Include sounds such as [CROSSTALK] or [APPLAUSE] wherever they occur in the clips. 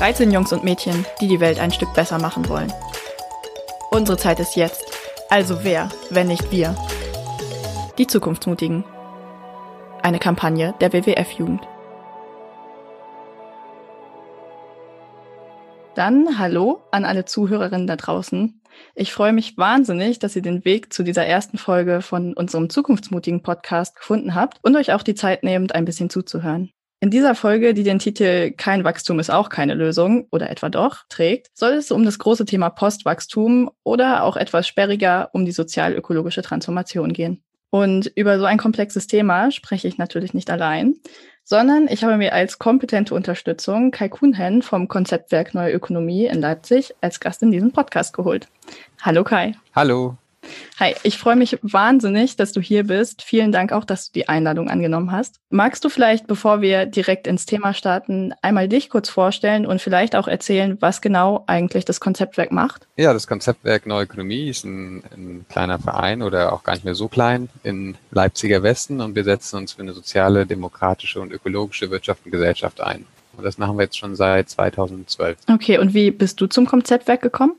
13 Jungs und Mädchen, die die Welt ein Stück besser machen wollen. Unsere Zeit ist jetzt. Also wer, wenn nicht wir? Die Zukunftsmutigen. Eine Kampagne der WWF-Jugend. Dann hallo an alle Zuhörerinnen da draußen. Ich freue mich wahnsinnig, dass ihr den Weg zu dieser ersten Folge von unserem zukunftsmutigen Podcast gefunden habt und euch auch die Zeit nehmt, ein bisschen zuzuhören. In dieser Folge, die den Titel Kein Wachstum ist auch keine Lösung oder etwa doch trägt, soll es um das große Thema Postwachstum oder auch etwas sperriger um die sozial-ökologische Transformation gehen. Und über so ein komplexes Thema spreche ich natürlich nicht allein, sondern ich habe mir als kompetente Unterstützung Kai Kuhnhen vom Konzeptwerk Neue Ökonomie in Leipzig als Gast in diesen Podcast geholt. Hallo Kai. Hallo. Hi, ich freue mich wahnsinnig, dass du hier bist. Vielen Dank auch, dass du die Einladung angenommen hast. Magst du vielleicht, bevor wir direkt ins Thema starten, einmal dich kurz vorstellen und vielleicht auch erzählen, was genau eigentlich das Konzeptwerk macht? Ja, das Konzeptwerk Neue Ökonomie ist ein, ein kleiner Verein oder auch gar nicht mehr so klein in Leipziger Westen und wir setzen uns für eine soziale, demokratische und ökologische Wirtschaft und Gesellschaft ein. Und das machen wir jetzt schon seit 2012. Okay, und wie bist du zum Konzeptwerk gekommen?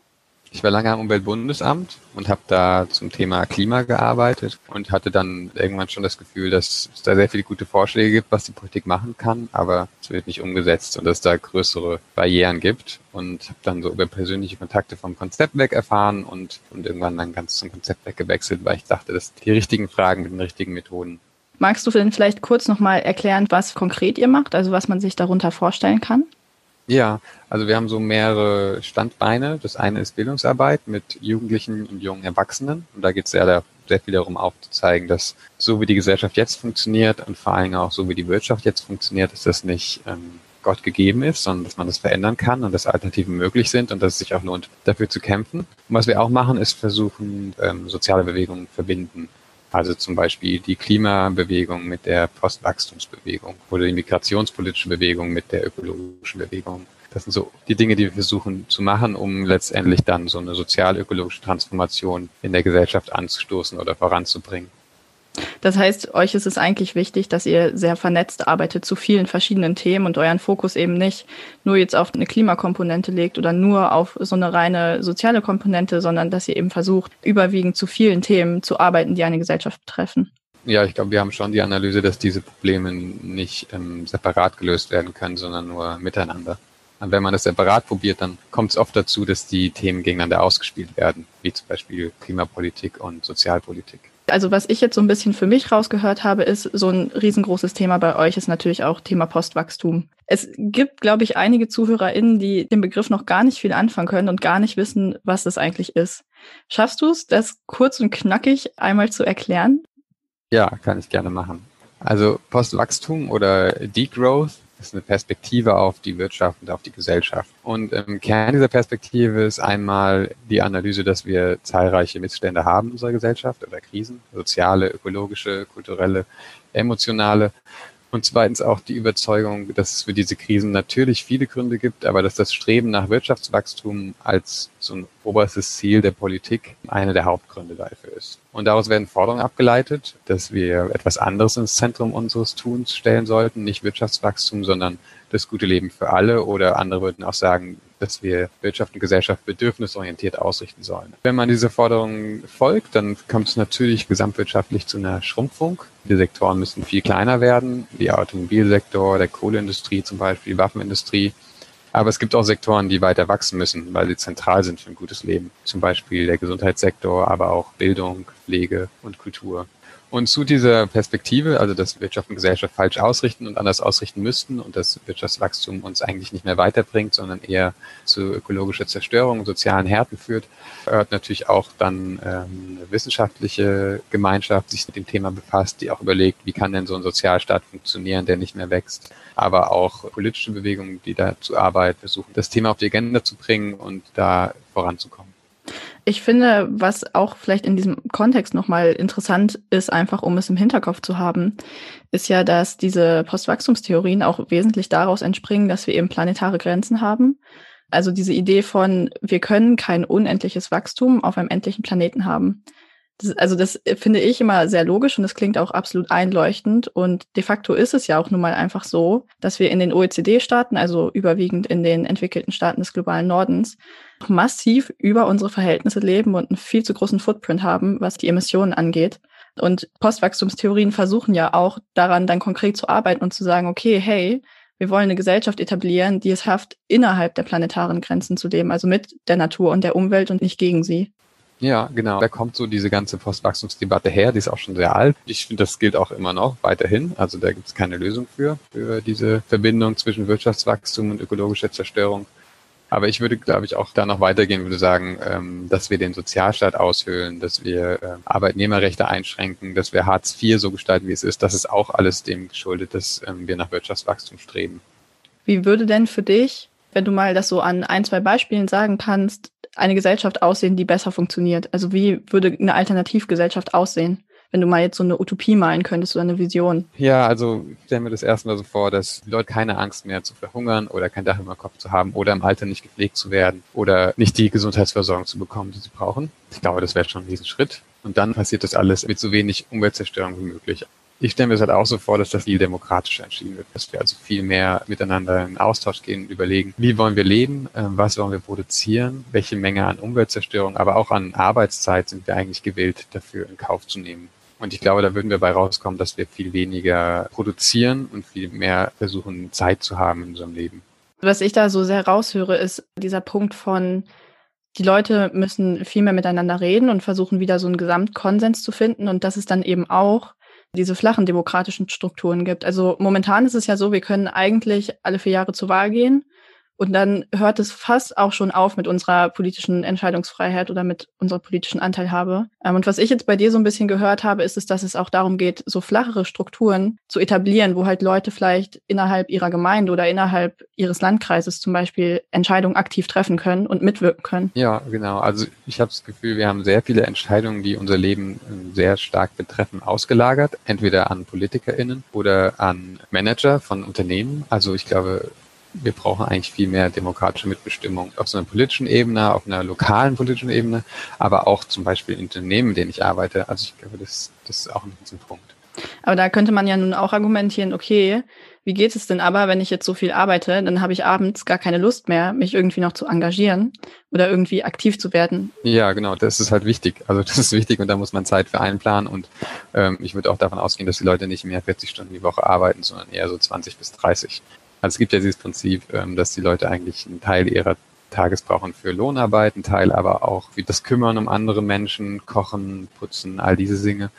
Ich war lange am Umweltbundesamt und habe da zum Thema Klima gearbeitet und hatte dann irgendwann schon das Gefühl, dass es da sehr viele gute Vorschläge gibt, was die Politik machen kann, aber es wird nicht umgesetzt und dass es da größere Barrieren gibt und habe dann so über persönliche Kontakte vom Konzeptwerk erfahren und, und irgendwann dann ganz zum Konzeptwerk gewechselt, weil ich dachte, das sind die richtigen Fragen mit den richtigen Methoden. Magst du denn vielleicht kurz nochmal erklären, was konkret ihr macht, also was man sich darunter vorstellen kann? Ja, also wir haben so mehrere Standbeine. Das eine ist Bildungsarbeit mit Jugendlichen und jungen Erwachsenen. Und da geht es sehr, sehr viel darum aufzuzeigen, dass so wie die Gesellschaft jetzt funktioniert und vor allem auch so wie die Wirtschaft jetzt funktioniert, dass das nicht ähm, Gott gegeben ist, sondern dass man das verändern kann und dass Alternativen möglich sind und dass es sich auch lohnt, dafür zu kämpfen. Und was wir auch machen, ist versuchen, ähm, soziale Bewegungen verbinden. Also zum Beispiel die Klimabewegung mit der Postwachstumsbewegung oder die migrationspolitische Bewegung mit der ökologischen Bewegung. Das sind so die Dinge, die wir versuchen zu machen, um letztendlich dann so eine sozial-ökologische Transformation in der Gesellschaft anzustoßen oder voranzubringen. Das heißt, euch ist es eigentlich wichtig, dass ihr sehr vernetzt arbeitet zu vielen verschiedenen Themen und euren Fokus eben nicht nur jetzt auf eine Klimakomponente legt oder nur auf so eine reine soziale Komponente, sondern dass ihr eben versucht, überwiegend zu vielen Themen zu arbeiten, die eine Gesellschaft betreffen. Ja, ich glaube, wir haben schon die Analyse, dass diese Probleme nicht ähm, separat gelöst werden können, sondern nur miteinander. Und wenn man das separat probiert, dann kommt es oft dazu, dass die Themen gegeneinander ausgespielt werden, wie zum Beispiel Klimapolitik und Sozialpolitik. Also was ich jetzt so ein bisschen für mich rausgehört habe, ist so ein riesengroßes Thema bei euch ist natürlich auch Thema Postwachstum. Es gibt, glaube ich, einige ZuhörerInnen, die den Begriff noch gar nicht viel anfangen können und gar nicht wissen, was das eigentlich ist. Schaffst du es, das kurz und knackig einmal zu erklären? Ja, kann ich gerne machen. Also Postwachstum oder Degrowth ist eine Perspektive auf die Wirtschaft und auf die Gesellschaft. Und im Kern dieser Perspektive ist einmal die Analyse, dass wir zahlreiche Missstände haben in unserer Gesellschaft oder Krisen, soziale, ökologische, kulturelle, emotionale. Und zweitens auch die Überzeugung, dass es für diese Krisen natürlich viele Gründe gibt, aber dass das Streben nach Wirtschaftswachstum als so ein oberstes Ziel der Politik einer der Hauptgründe dafür ist. Und daraus werden Forderungen abgeleitet, dass wir etwas anderes ins Zentrum unseres Tuns stellen sollten, nicht Wirtschaftswachstum, sondern das gute Leben für alle oder andere würden auch sagen, dass wir Wirtschaft und Gesellschaft bedürfnisorientiert ausrichten sollen. Wenn man diese Forderungen folgt, dann kommt es natürlich gesamtwirtschaftlich zu einer Schrumpfung. Die Sektoren müssen viel kleiner werden, wie Automobilsektor, der Kohleindustrie zum Beispiel, die Waffenindustrie. Aber es gibt auch Sektoren, die weiter wachsen müssen, weil sie zentral sind für ein gutes Leben. Zum Beispiel der Gesundheitssektor, aber auch Bildung, Pflege und Kultur. Und zu dieser Perspektive, also dass Wirtschaft und Gesellschaft falsch ausrichten und anders ausrichten müssten und dass Wirtschaftswachstum uns eigentlich nicht mehr weiterbringt, sondern eher zu ökologischer Zerstörung und sozialen Härten führt, gehört natürlich auch dann ähm, eine wissenschaftliche Gemeinschaft, die sich mit dem Thema befasst, die auch überlegt, wie kann denn so ein Sozialstaat funktionieren, der nicht mehr wächst. Aber auch politische Bewegungen, die dazu arbeiten, versuchen, das Thema auf die Agenda zu bringen und da voranzukommen. Ich finde, was auch vielleicht in diesem Kontext nochmal interessant ist, einfach um es im Hinterkopf zu haben, ist ja, dass diese Postwachstumstheorien auch wesentlich daraus entspringen, dass wir eben planetare Grenzen haben. Also diese Idee von, wir können kein unendliches Wachstum auf einem endlichen Planeten haben. Das, also das finde ich immer sehr logisch und das klingt auch absolut einleuchtend. Und de facto ist es ja auch nun mal einfach so, dass wir in den OECD-Staaten, also überwiegend in den entwickelten Staaten des globalen Nordens, massiv über unsere Verhältnisse leben und einen viel zu großen Footprint haben, was die Emissionen angeht. Und Postwachstumstheorien versuchen ja auch daran dann konkret zu arbeiten und zu sagen, okay, hey, wir wollen eine Gesellschaft etablieren, die es schafft, innerhalb der planetaren Grenzen zu leben, also mit der Natur und der Umwelt und nicht gegen sie. Ja, genau. Da kommt so diese ganze Postwachstumsdebatte her, die ist auch schon sehr alt. Ich finde, das gilt auch immer noch weiterhin. Also da gibt es keine Lösung für, für diese Verbindung zwischen Wirtschaftswachstum und ökologischer Zerstörung. Aber ich würde, glaube ich, auch da noch weitergehen, würde sagen, ähm, dass wir den Sozialstaat aushöhlen, dass wir äh, Arbeitnehmerrechte einschränken, dass wir Hartz IV so gestalten, wie es ist. Das ist auch alles dem geschuldet, dass ähm, wir nach Wirtschaftswachstum streben. Wie würde denn für dich, wenn du mal das so an ein, zwei Beispielen sagen kannst, eine Gesellschaft aussehen, die besser funktioniert? Also wie würde eine Alternativgesellschaft aussehen? wenn du mal jetzt so eine Utopie malen könntest oder eine Vision? Ja, also ich stelle mir das erstmal so vor, dass die Leute keine Angst mehr zu verhungern oder kein Dach über Kopf zu haben oder im Alter nicht gepflegt zu werden oder nicht die Gesundheitsversorgung zu bekommen, die sie brauchen. Ich glaube, das wäre schon ein Riesenschritt. Und dann passiert das alles mit so wenig Umweltzerstörung wie möglich. Ich stelle mir das halt auch so vor, dass das viel demokratischer entschieden wird, dass wir also viel mehr miteinander in Austausch gehen und überlegen, wie wollen wir leben, ähm, was wollen wir produzieren, welche Menge an Umweltzerstörung, aber auch an Arbeitszeit sind wir eigentlich gewillt, dafür in Kauf zu nehmen. Und ich glaube, da würden wir bei rauskommen, dass wir viel weniger produzieren und viel mehr versuchen, Zeit zu haben in unserem Leben. Was ich da so sehr raushöre, ist dieser Punkt von, die Leute müssen viel mehr miteinander reden und versuchen wieder so einen Gesamtkonsens zu finden und dass es dann eben auch diese flachen demokratischen Strukturen gibt. Also momentan ist es ja so, wir können eigentlich alle vier Jahre zur Wahl gehen und dann hört es fast auch schon auf mit unserer politischen Entscheidungsfreiheit oder mit unserer politischen Anteilhabe. Ähm, und was ich jetzt bei dir so ein bisschen gehört habe, ist es, dass es auch darum geht, so flachere Strukturen zu etablieren, wo halt Leute vielleicht innerhalb ihrer Gemeinde oder innerhalb ihres Landkreises zum Beispiel Entscheidungen aktiv treffen können und mitwirken können. Ja, genau. Also ich habe das Gefühl, wir haben sehr viele Entscheidungen, die unser Leben ähm, sehr stark betreffen, ausgelagert. Entweder an PolitikerInnen oder an Manager von Unternehmen. Also ich glaube, wir brauchen eigentlich viel mehr demokratische Mitbestimmung auf so einer politischen Ebene, auf einer lokalen politischen Ebene, aber auch zum Beispiel in Unternehmen, in denen ich arbeite. Also ich glaube, das, das ist auch ein Punkt. Aber da könnte man ja nun auch argumentieren, okay, wie geht es denn aber, wenn ich jetzt so viel arbeite, dann habe ich abends gar keine Lust mehr, mich irgendwie noch zu engagieren oder irgendwie aktiv zu werden. Ja, genau, das ist halt wichtig. Also das ist wichtig und da muss man Zeit für einplanen und ähm, ich würde auch davon ausgehen, dass die Leute nicht mehr 40 Stunden die Woche arbeiten, sondern eher so 20 bis 30. Also es gibt ja dieses Prinzip, ähm, dass die Leute eigentlich einen Teil ihrer Tages brauchen für Lohnarbeit, einen Teil aber auch wie das Kümmern um andere Menschen, Kochen, Putzen, all diese Dinge.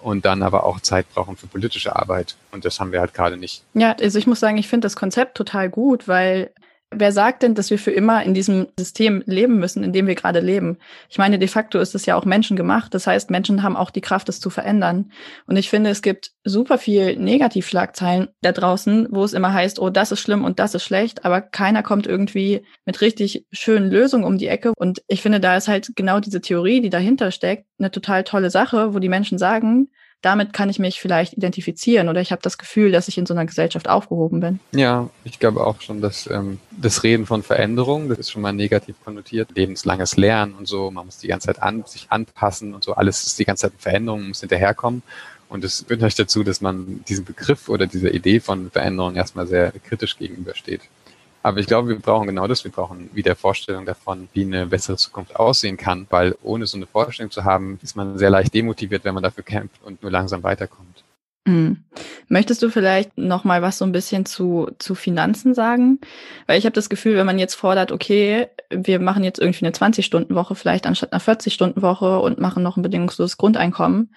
Und dann aber auch Zeit brauchen für politische Arbeit. Und das haben wir halt gerade nicht. Ja, also ich muss sagen, ich finde das Konzept total gut, weil Wer sagt denn, dass wir für immer in diesem System leben müssen, in dem wir gerade leben? Ich meine, de facto ist es ja auch menschengemacht. Das heißt, Menschen haben auch die Kraft, es zu verändern. Und ich finde, es gibt super viel Negativschlagzeilen da draußen, wo es immer heißt, oh, das ist schlimm und das ist schlecht, aber keiner kommt irgendwie mit richtig schönen Lösungen um die Ecke. Und ich finde, da ist halt genau diese Theorie, die dahinter steckt, eine total tolle Sache, wo die Menschen sagen, damit kann ich mich vielleicht identifizieren oder ich habe das Gefühl, dass ich in so einer Gesellschaft aufgehoben bin. Ja, ich glaube auch schon, dass ähm, das Reden von Veränderung, das ist schon mal negativ konnotiert. Lebenslanges Lernen und so, man muss die ganze Zeit an, sich anpassen und so, alles ist die ganze Zeit Veränderung, muss hinterherkommen. Und es führt euch dazu, dass man diesem Begriff oder dieser Idee von Veränderung erstmal sehr kritisch gegenübersteht. Aber ich glaube, wir brauchen genau das. Wir brauchen wieder Vorstellung davon, wie eine bessere Zukunft aussehen kann, weil ohne so eine Vorstellung zu haben, ist man sehr leicht demotiviert, wenn man dafür kämpft und nur langsam weiterkommt. Mhm. Möchtest du vielleicht noch mal was so ein bisschen zu, zu Finanzen sagen? Weil ich habe das Gefühl, wenn man jetzt fordert, okay, wir machen jetzt irgendwie eine 20-Stunden-Woche vielleicht anstatt einer 40-Stunden-Woche und machen noch ein bedingungsloses Grundeinkommen,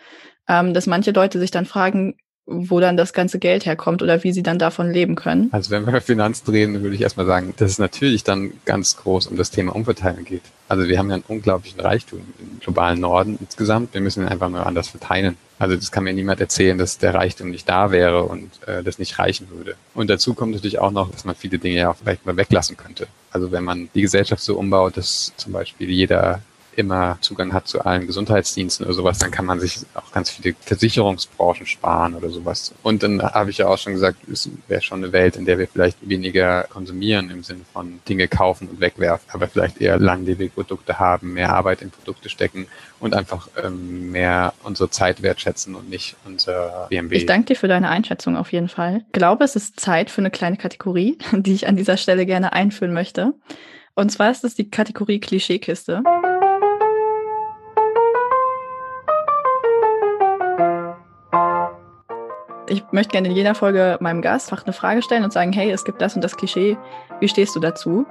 ähm, dass manche Leute sich dann fragen, wo dann das ganze Geld herkommt oder wie sie dann davon leben können. Also wenn wir [LAUGHS] über Finanzen reden, würde ich erstmal sagen, dass es natürlich dann ganz groß um das Thema Umverteilen geht. Also wir haben ja einen unglaublichen Reichtum im globalen Norden insgesamt. Wir müssen ihn einfach nur anders verteilen. Also das kann mir niemand erzählen, dass der Reichtum nicht da wäre und äh, das nicht reichen würde. Und dazu kommt natürlich auch noch, dass man viele Dinge ja vielleicht mal weglassen könnte. Also wenn man die Gesellschaft so umbaut, dass zum Beispiel jeder immer Zugang hat zu allen Gesundheitsdiensten oder sowas, dann kann man sich auch ganz viele Versicherungsbranchen sparen oder sowas. Und dann habe ich ja auch schon gesagt, es wäre schon eine Welt, in der wir vielleicht weniger konsumieren im Sinne von Dinge kaufen und wegwerfen, aber vielleicht eher langlebige Produkte haben, mehr Arbeit in Produkte stecken und einfach ähm, mehr unsere Zeit wertschätzen und nicht unser BMW. Ich danke dir für deine Einschätzung auf jeden Fall. Ich glaube, es ist Zeit für eine kleine Kategorie, [LAUGHS] die ich an dieser Stelle gerne einführen möchte. Und zwar ist es die Kategorie Klischeekiste. Ich möchte gerne in jeder Folge meinem Gast einfach eine Frage stellen und sagen, hey, es gibt das und das Klischee, wie stehst du dazu?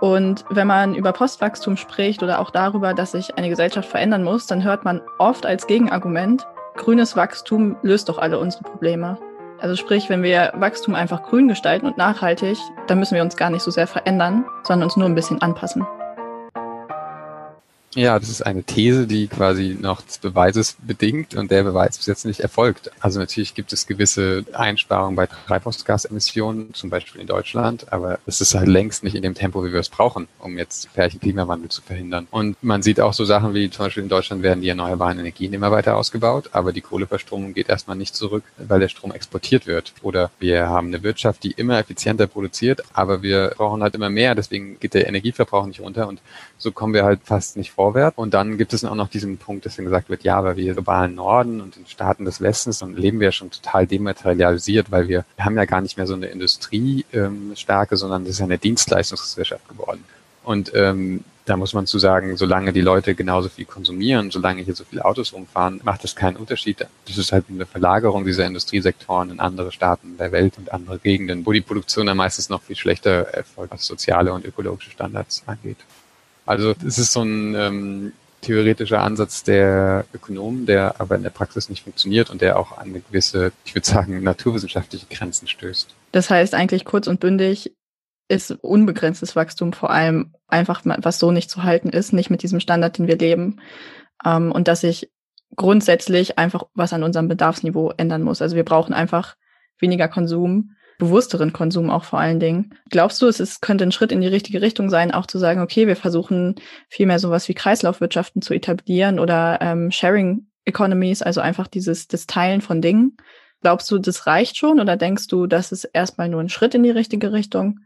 Und wenn man über Postwachstum spricht oder auch darüber, dass sich eine Gesellschaft verändern muss, dann hört man oft als Gegenargument, grünes Wachstum löst doch alle unsere Probleme. Also sprich, wenn wir Wachstum einfach grün gestalten und nachhaltig, dann müssen wir uns gar nicht so sehr verändern, sondern uns nur ein bisschen anpassen. Ja, das ist eine These, die quasi noch des Beweises bedingt und der Beweis bis jetzt nicht erfolgt. Also natürlich gibt es gewisse Einsparungen bei Treibhausgasemissionen, zum Beispiel in Deutschland, aber es ist halt längst nicht in dem Tempo, wie wir es brauchen, um jetzt Pärchen Klimawandel zu verhindern. Und man sieht auch so Sachen wie zum Beispiel in Deutschland werden die erneuerbaren Energien immer weiter ausgebaut, aber die Kohleverstromung geht erstmal nicht zurück, weil der Strom exportiert wird. Oder wir haben eine Wirtschaft, die immer effizienter produziert, aber wir brauchen halt immer mehr, deswegen geht der Energieverbrauch nicht runter und so kommen wir halt fast nicht vorwärts. Und dann gibt es auch noch diesen Punkt, dass dann gesagt wird, ja, aber wir globalen Norden und den Staaten des Westens, dann leben wir ja schon total dematerialisiert, weil wir, wir haben ja gar nicht mehr so eine Industriestärke, ähm, sondern das ist ja eine Dienstleistungsgesellschaft geworden. Und ähm, da muss man zu sagen, solange die Leute genauso viel konsumieren, solange hier so viele Autos rumfahren, macht das keinen Unterschied. Das ist halt eine Verlagerung dieser Industriesektoren in andere Staaten der Welt und andere Gegenden, wo die Produktion dann meistens noch viel schlechter erfolgt, was soziale und ökologische Standards angeht. Also es ist so ein ähm, theoretischer Ansatz der Ökonomen, der aber in der Praxis nicht funktioniert und der auch an eine gewisse, ich würde sagen, naturwissenschaftliche Grenzen stößt. Das heißt eigentlich kurz und bündig ist unbegrenztes Wachstum vor allem einfach, was so nicht zu halten ist, nicht mit diesem Standard, den wir leben. Ähm, und dass sich grundsätzlich einfach was an unserem Bedarfsniveau ändern muss. Also wir brauchen einfach weniger Konsum bewussteren Konsum auch vor allen Dingen. Glaubst du, es ist, könnte ein Schritt in die richtige Richtung sein, auch zu sagen, okay, wir versuchen viel mehr sowas wie Kreislaufwirtschaften zu etablieren oder ähm, Sharing Economies, also einfach dieses das Teilen von Dingen. Glaubst du, das reicht schon oder denkst du, das ist erstmal nur ein Schritt in die richtige Richtung?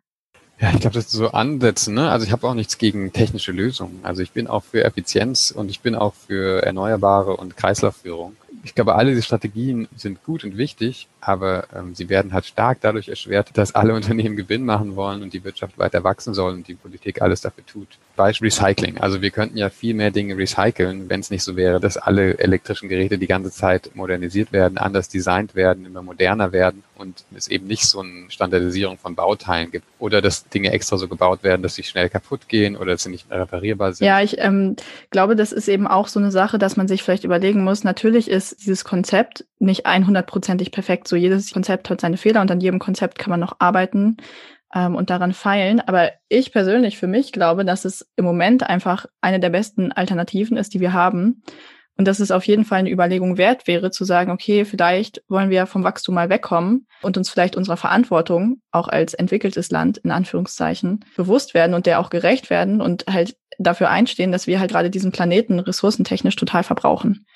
Ja, ich glaube, das ist so Ansätze. Ne? Also ich habe auch nichts gegen technische Lösungen. Also ich bin auch für Effizienz und ich bin auch für Erneuerbare und Kreislaufführung ich glaube, alle diese Strategien sind gut und wichtig, aber ähm, sie werden halt stark dadurch erschwert, dass alle [LAUGHS] Unternehmen Gewinn machen wollen und die Wirtschaft weiter wachsen soll und die Politik alles dafür tut. Beispiel Recycling. Also wir könnten ja viel mehr Dinge recyceln, wenn es nicht so wäre, dass alle elektrischen Geräte die ganze Zeit modernisiert werden, anders designt werden, immer moderner werden und es eben nicht so eine Standardisierung von Bauteilen gibt. Oder dass Dinge extra so gebaut werden, dass sie schnell kaputt gehen oder dass sie nicht reparierbar sind. Ja, ich ähm, glaube, das ist eben auch so eine Sache, dass man sich vielleicht überlegen muss. Natürlich ist dieses Konzept nicht 100%ig perfekt. So jedes Konzept hat seine Fehler und an jedem Konzept kann man noch arbeiten ähm, und daran feilen. Aber ich persönlich für mich glaube, dass es im Moment einfach eine der besten Alternativen ist, die wir haben. Und dass es auf jeden Fall eine Überlegung wert wäre, zu sagen, okay, vielleicht wollen wir vom Wachstum mal wegkommen und uns vielleicht unserer Verantwortung, auch als entwickeltes Land, in Anführungszeichen, bewusst werden und der auch gerecht werden und halt dafür einstehen, dass wir halt gerade diesen Planeten ressourcentechnisch total verbrauchen.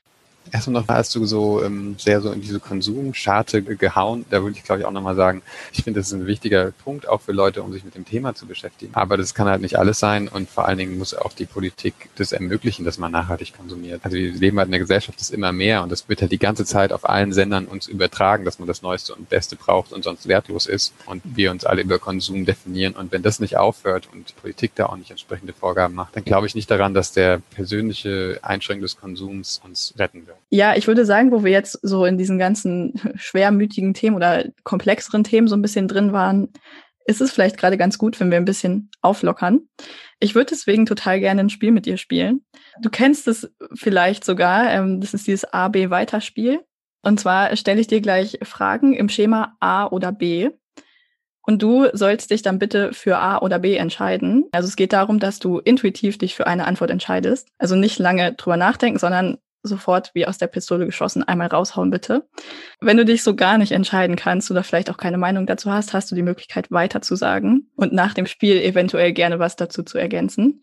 Erstmal noch, hast du so ähm, sehr so in diese Konsumscharte gehauen. Da würde ich, glaube ich, auch nochmal sagen, ich finde, das ist ein wichtiger Punkt, auch für Leute, um sich mit dem Thema zu beschäftigen. Aber das kann halt nicht alles sein und vor allen Dingen muss auch die Politik das ermöglichen, dass man nachhaltig konsumiert. Also wir leben halt in der Gesellschaft, das immer mehr und das wird halt die ganze Zeit auf allen Sendern uns übertragen, dass man das Neueste und Beste braucht und sonst wertlos ist und wir uns alle über Konsum definieren. Und wenn das nicht aufhört und die Politik da auch nicht entsprechende Vorgaben macht, dann glaube ich nicht daran, dass der persönliche Einschränkung des Konsums uns retten wird. Ja, ich würde sagen, wo wir jetzt so in diesen ganzen schwermütigen Themen oder komplexeren Themen so ein bisschen drin waren, ist es vielleicht gerade ganz gut, wenn wir ein bisschen auflockern. Ich würde deswegen total gerne ein Spiel mit dir spielen. Du kennst es vielleicht sogar. Ähm, das ist dieses A-B-Weiterspiel. Und zwar stelle ich dir gleich Fragen im Schema A oder B. Und du sollst dich dann bitte für A oder B entscheiden. Also es geht darum, dass du intuitiv dich für eine Antwort entscheidest. Also nicht lange drüber nachdenken, sondern sofort wie aus der Pistole geschossen einmal raushauen, bitte. Wenn du dich so gar nicht entscheiden kannst oder vielleicht auch keine Meinung dazu hast, hast du die Möglichkeit weiter zu sagen und nach dem Spiel eventuell gerne was dazu zu ergänzen.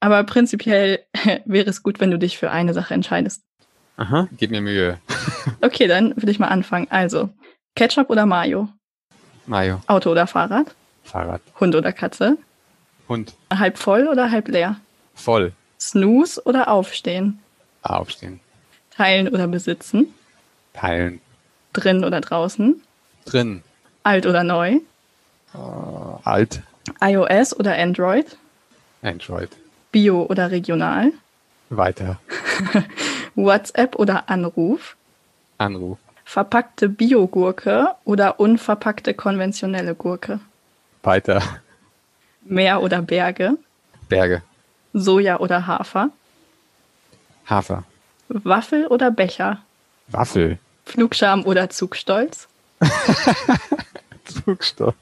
Aber prinzipiell [LAUGHS] wäre es gut, wenn du dich für eine Sache entscheidest. Aha, gib mir Mühe. [LAUGHS] okay, dann will ich mal anfangen. Also, Ketchup oder Mayo? Mayo. Auto oder Fahrrad? Fahrrad. Hund oder Katze? Hund. Halb voll oder halb leer? Voll. Snooze oder Aufstehen? Aufstehen. Teilen oder besitzen? Teilen. Drin oder draußen? Drin. Alt oder neu? Uh, alt. iOS oder Android? Android. Bio oder regional? Weiter. [LAUGHS] WhatsApp oder Anruf? Anruf. Verpackte Biogurke oder unverpackte konventionelle Gurke? Weiter. Meer oder Berge? Berge. Soja oder Hafer? Hafer. Waffel oder Becher? Waffel. Flugscham oder Zugstolz? [LAUGHS] Zugstolz.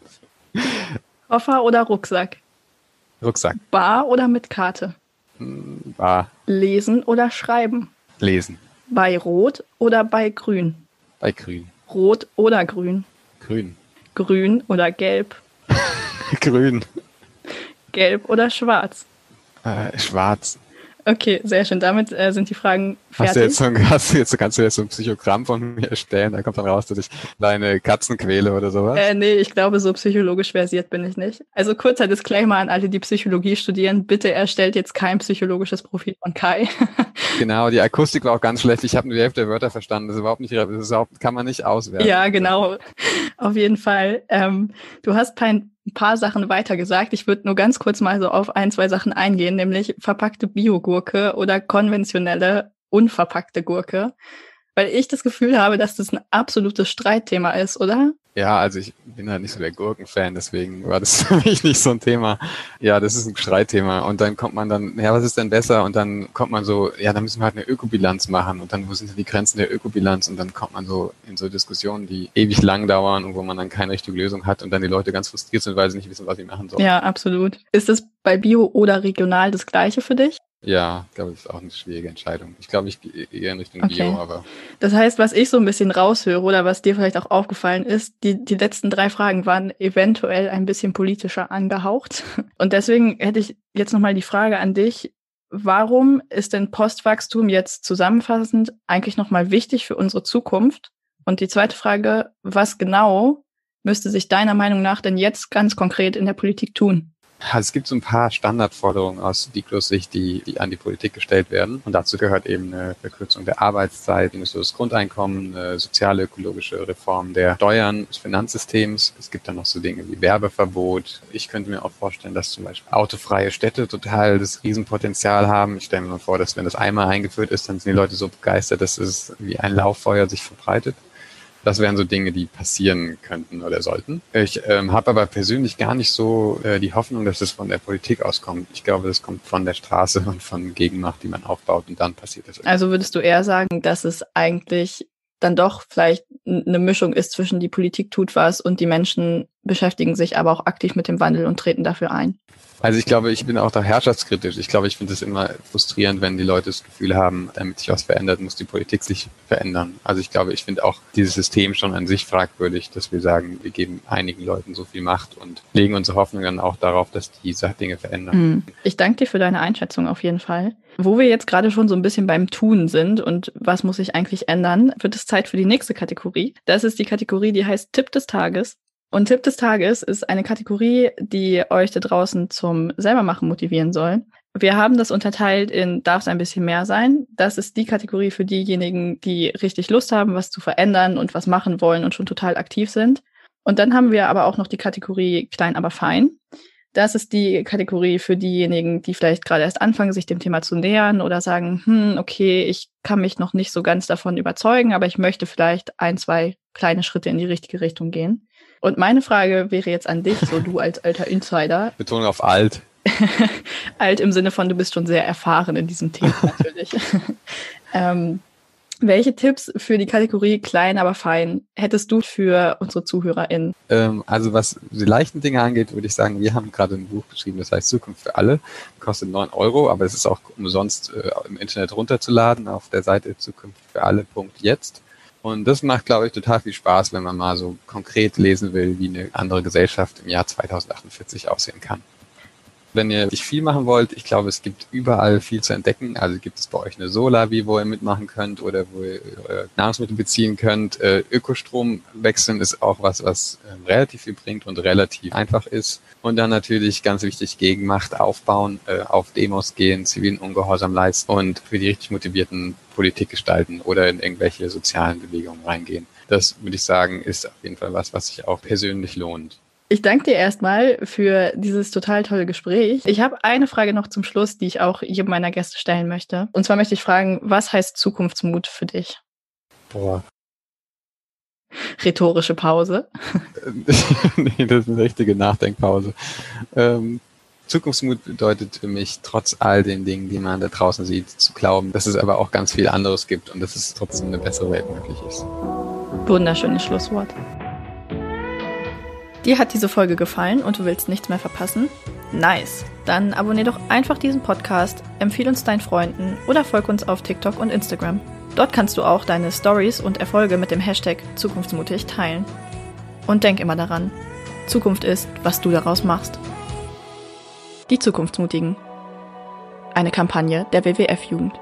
Koffer oder Rucksack? Rucksack. Bar oder mit Karte? Bar. Lesen oder schreiben? Lesen. Bei Rot oder bei Grün? Bei Grün. Rot oder Grün? Grün. Grün oder Gelb? [LAUGHS] Grün. Gelb oder Schwarz? Äh, schwarz. Okay, sehr schön. Damit äh, sind die Fragen fertig. Hast du jetzt so ein, [LAUGHS] hast du jetzt, kannst du jetzt so ein Psychogramm von mir erstellen? Da kommt dann raus, dass ich deine Katzen quäle oder sowas? Äh, nee, ich glaube, so psychologisch versiert bin ich nicht. Also kurzer Disclaimer an alle, die Psychologie studieren. Bitte erstellt jetzt kein psychologisches Profil von Kai. [LAUGHS] genau, die Akustik war auch ganz schlecht. Ich habe nur die Hälfte der Wörter verstanden. Das ist überhaupt nicht, das ist überhaupt, kann man nicht auswerten. Ja, genau. Auf jeden Fall. Ähm, du hast kein ein paar Sachen weiter gesagt. Ich würde nur ganz kurz mal so auf ein, zwei Sachen eingehen, nämlich verpackte Biogurke oder konventionelle unverpackte Gurke. Weil ich das Gefühl habe, dass das ein absolutes Streitthema ist, oder? Ja, also ich bin halt nicht so der Gurkenfan, deswegen war das [LAUGHS] für mich nicht so ein Thema. Ja, das ist ein Streitthema. Und dann kommt man dann, ja, was ist denn besser? Und dann kommt man so, ja, dann müssen wir halt eine Ökobilanz machen. Und dann, wo sind denn die Grenzen der Ökobilanz? Und dann kommt man so in so Diskussionen, die ewig lang dauern und wo man dann keine richtige Lösung hat und dann die Leute ganz frustriert sind, weil sie nicht wissen, was sie machen sollen. Ja, absolut. Ist das bei Bio oder regional das Gleiche für dich? Ja, ich glaube, das ist auch eine schwierige Entscheidung. Ich glaube, ich gehe eher in Richtung okay. Bio, aber. Das heißt, was ich so ein bisschen raushöre oder was dir vielleicht auch aufgefallen ist, die, die letzten drei Fragen waren eventuell ein bisschen politischer angehaucht. [LAUGHS] Und deswegen hätte ich jetzt nochmal die Frage an dich. Warum ist denn Postwachstum jetzt zusammenfassend eigentlich nochmal wichtig für unsere Zukunft? Und die zweite Frage, was genau müsste sich deiner Meinung nach denn jetzt ganz konkret in der Politik tun? Also es gibt so ein paar Standardforderungen aus Diklos-Sicht, die, die an die Politik gestellt werden. Und dazu gehört eben eine Verkürzung der Arbeitszeit, das Grundeinkommen, eine soziale, ökologische Reform der Steuern, des Finanzsystems. Es gibt dann noch so Dinge wie Werbeverbot. Ich könnte mir auch vorstellen, dass zum Beispiel autofreie Städte total das Riesenpotenzial haben. Ich stelle mir mal vor, dass wenn das einmal eingeführt ist, dann sind die Leute so begeistert, dass es wie ein Lauffeuer sich verbreitet. Das wären so Dinge, die passieren könnten oder sollten. Ich ähm, habe aber persönlich gar nicht so äh, die Hoffnung, dass es von der Politik auskommt. Ich glaube, das kommt von der Straße und von Gegenmacht, die man aufbaut und dann passiert es. Also würdest du eher sagen, dass es eigentlich dann doch vielleicht eine Mischung ist zwischen die Politik tut was und die Menschen beschäftigen sich aber auch aktiv mit dem Wandel und treten dafür ein? Also ich glaube, ich bin auch da herrschaftskritisch. Ich glaube, ich finde es immer frustrierend, wenn die Leute das Gefühl haben, damit sich was verändert, muss die Politik sich verändern. Also ich glaube, ich finde auch dieses System schon an sich fragwürdig, dass wir sagen, wir geben einigen Leuten so viel Macht und legen unsere Hoffnung dann auch darauf, dass die Dinge verändern. Hm. Ich danke dir für deine Einschätzung auf jeden Fall. Wo wir jetzt gerade schon so ein bisschen beim Tun sind und was muss sich eigentlich ändern, wird es Zeit für die nächste Kategorie. Das ist die Kategorie, die heißt Tipp des Tages. Und Tipp des Tages ist eine Kategorie, die euch da draußen zum selbermachen motivieren soll. Wir haben das unterteilt in darf es ein bisschen mehr sein. Das ist die Kategorie für diejenigen, die richtig Lust haben, was zu verändern und was machen wollen und schon total aktiv sind. Und dann haben wir aber auch noch die Kategorie klein, aber fein. Das ist die Kategorie für diejenigen, die vielleicht gerade erst anfangen, sich dem Thema zu nähern oder sagen, hm, okay, ich kann mich noch nicht so ganz davon überzeugen, aber ich möchte vielleicht ein, zwei kleine Schritte in die richtige Richtung gehen. Und meine Frage wäre jetzt an dich, so du als alter Insider. [LAUGHS] Betonung auf alt. [LAUGHS] alt im Sinne von, du bist schon sehr erfahren in diesem Thema [LAUGHS] natürlich. ähm, welche Tipps für die Kategorie klein, aber fein hättest du für unsere ZuhörerInnen? Ähm, also was die leichten Dinge angeht, würde ich sagen, wir haben gerade ein Buch geschrieben, das heißt Zukunft für alle. Kostet neun Euro, aber es ist auch umsonst äh, im Internet runterzuladen auf der Seite Zukunft für alle.jetzt. Und das macht, glaube ich, total viel Spaß, wenn man mal so konkret lesen will, wie eine andere Gesellschaft im Jahr 2048 aussehen kann. Wenn ihr nicht viel machen wollt, ich glaube, es gibt überall viel zu entdecken. Also gibt es bei euch eine Solavi, wo ihr mitmachen könnt oder wo ihr äh, Nahrungsmittel beziehen könnt. Äh, Ökostrom wechseln ist auch was, was äh, relativ viel bringt und relativ einfach ist. Und dann natürlich ganz wichtig Gegenmacht aufbauen, äh, auf Demos gehen, zivilen Ungehorsam leisten und für die richtig motivierten Politik gestalten oder in irgendwelche sozialen Bewegungen reingehen. Das würde ich sagen, ist auf jeden Fall was, was sich auch persönlich lohnt. Ich danke dir erstmal für dieses total tolle Gespräch. Ich habe eine Frage noch zum Schluss, die ich auch jedem meiner Gäste stellen möchte. Und zwar möchte ich fragen, was heißt Zukunftsmut für dich? Boah. Rhetorische Pause. [LAUGHS] nee, das ist eine richtige Nachdenkpause. Ähm, Zukunftsmut bedeutet für mich, trotz all den Dingen, die man da draußen sieht, zu glauben, dass es aber auch ganz viel anderes gibt und dass es trotzdem eine bessere Welt möglich ist. Wunderschönes Schlusswort. Dir hat diese Folge gefallen und du willst nichts mehr verpassen? Nice. Dann abonnier doch einfach diesen Podcast, empfehle uns deinen Freunden oder folg uns auf TikTok und Instagram. Dort kannst du auch deine Stories und Erfolge mit dem Hashtag Zukunftsmutig teilen. Und denk immer daran, Zukunft ist, was du daraus machst. Die Zukunftsmutigen. Eine Kampagne der WWF-Jugend.